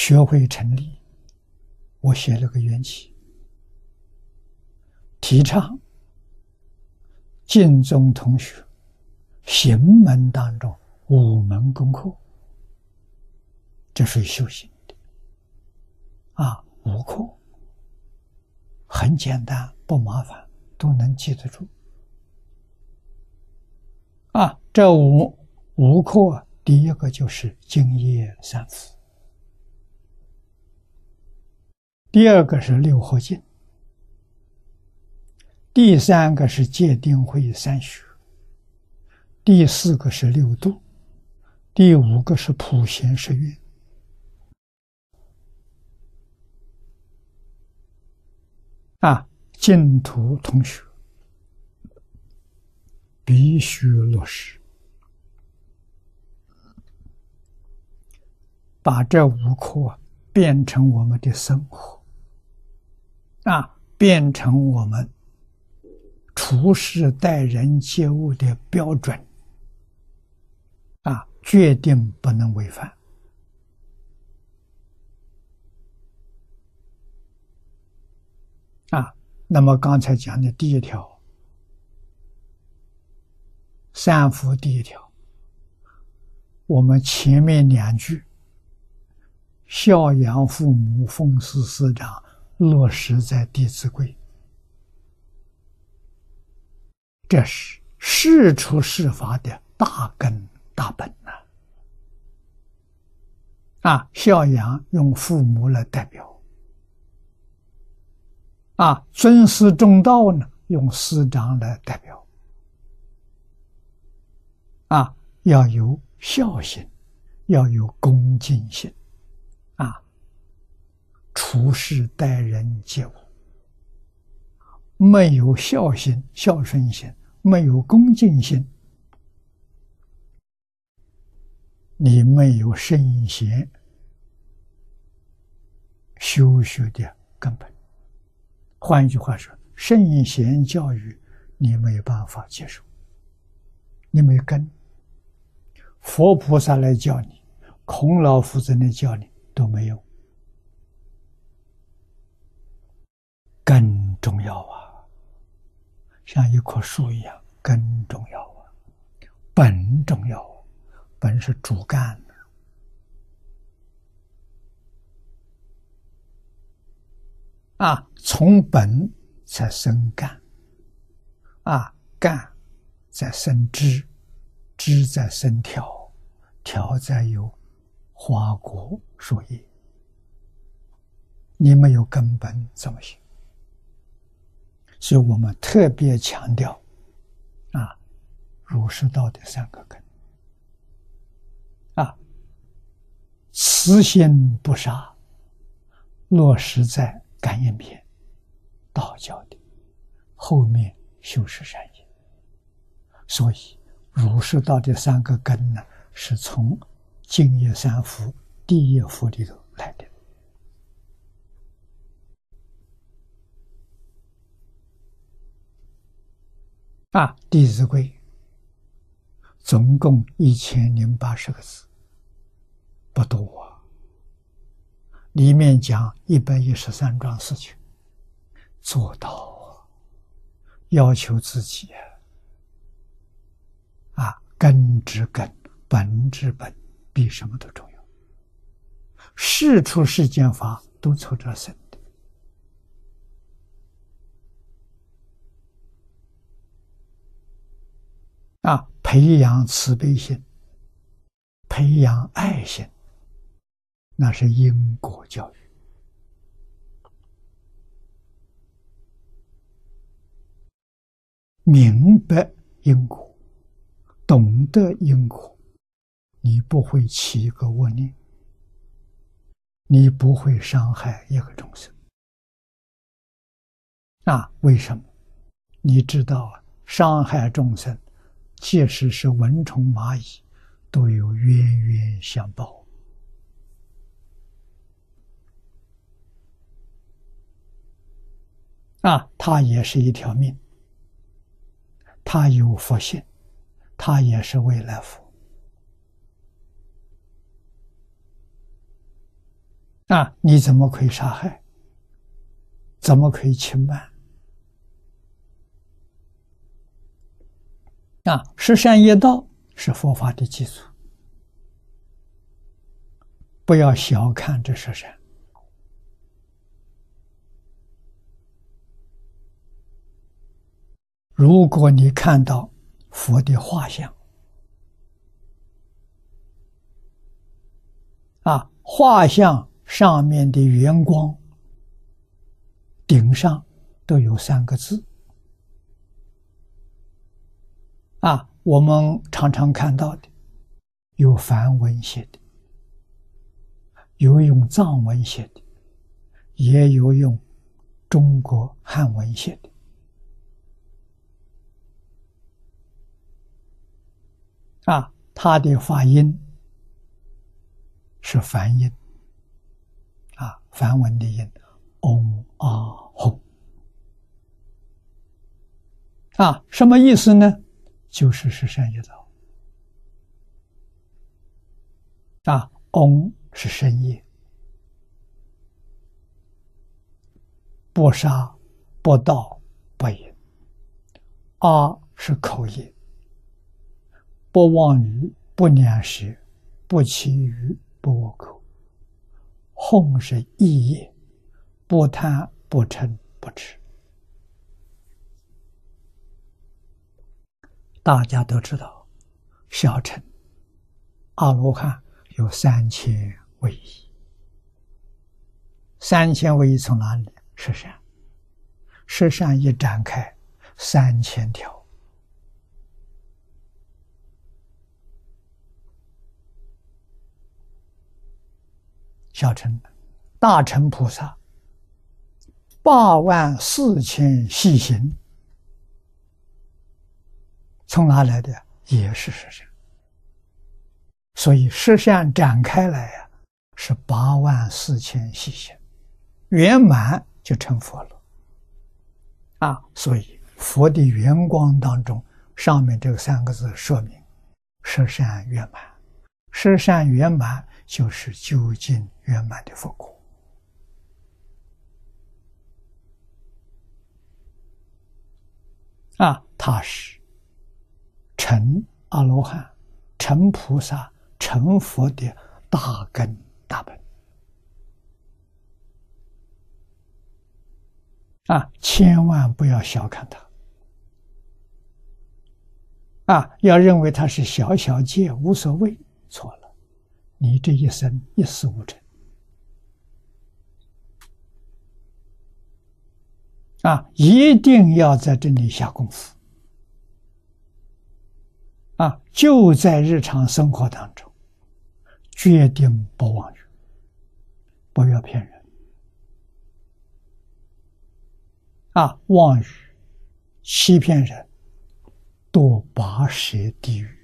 学会成立，我写了个缘起，提倡晋宗同学行门当中五门功课，这是修行的啊，五课很简单，不麻烦，都能记得住啊。这五五课，第一个就是敬业三福。第二个是六合敬，第三个是戒定慧三学，第四个是六度，第五个是普贤十愿。啊，净土同学。必须落实，把这五课变成我们的生活。啊，变成我们处事待人接物的标准，啊，决定不能违反。啊，那么刚才讲的第一条，三福第一条，我们前面两句，孝养父母，奉事师长。落实在《弟子规》，这是事出事法的大根大本呐！啊，孝养用父母来代表，啊，尊师重道呢，用师长来代表，啊，要有孝心，要有恭敬心。处事待人接物，没有孝心、孝顺心，没有恭敬心，你没有圣贤修学的根本。换一句话说，圣贤教育你没办法接受，你没根。佛菩萨来教你，孔老夫子来教你都没有。更重要啊，像一棵树一样，根重要啊，本重要，本是主干啊，从本才生干，啊，干再生枝，枝再生条，条再有花果树叶，你没有根本怎么行？所以我们特别强调，啊，儒释道的三个根，啊，慈心不杀，落实在感应篇，道教的后面修持善业。所以儒释道的三个根呢，是从净业三福第一福里头啊，《弟子规》总共一千零八十个字，不多。里面讲一百一十三桩事情，做到，要求自己啊，根之根，本之本，比什么都重要。事出世间法，都从这生。啊，培养慈悲心，培养爱心，那是因果教育。明白因果，懂得因果，你不会起一个恶念，你不会伤害一个众生。啊，为什么？你知道，伤害众生。即使是蚊虫蚂蚁，都有冤冤相报啊！它也是一条命，它有佛性，它也是未来佛啊，你怎么可以杀害？怎么可以轻慢？啊，十善业道是佛法的基础，不要小看这十善。如果你看到佛的画像，啊，画像上面的圆光顶上都有三个字，啊，我们常常看到的有梵文写的，有用藏文写的，也有用中国汉文写的。啊，它的发音是梵音，啊，梵文的音，嗡啊吽，啊，什么意思呢？就是是善业道，啊，嗡是深夜，不杀不盗不淫，阿是口业。不妄语，不两舌，不绮语，不恶口。哄是意业，不贪，不嗔，不痴。大家都知道，小乘阿罗汉有三千位一，三千位一从哪里？十善，十善一展开，三千条。小乘、大乘菩萨，八万四千细行，从哪来的？也是实相。所以实相展开来呀，是八万四千细行，圆满就成佛了。啊，所以佛的圆光当中，上面这三个字说明：十善圆满，十善圆满。就是究竟圆满的佛果啊！他是成阿罗汉、成菩萨、成佛的大根大本啊！千万不要小看他啊！要认为他是小小界无所谓，错了。你这一生一事无成啊！一定要在这里下功夫啊！就在日常生活当中，决定不妄语，不要骗人啊！妄语、欺骗人，堕八十地狱。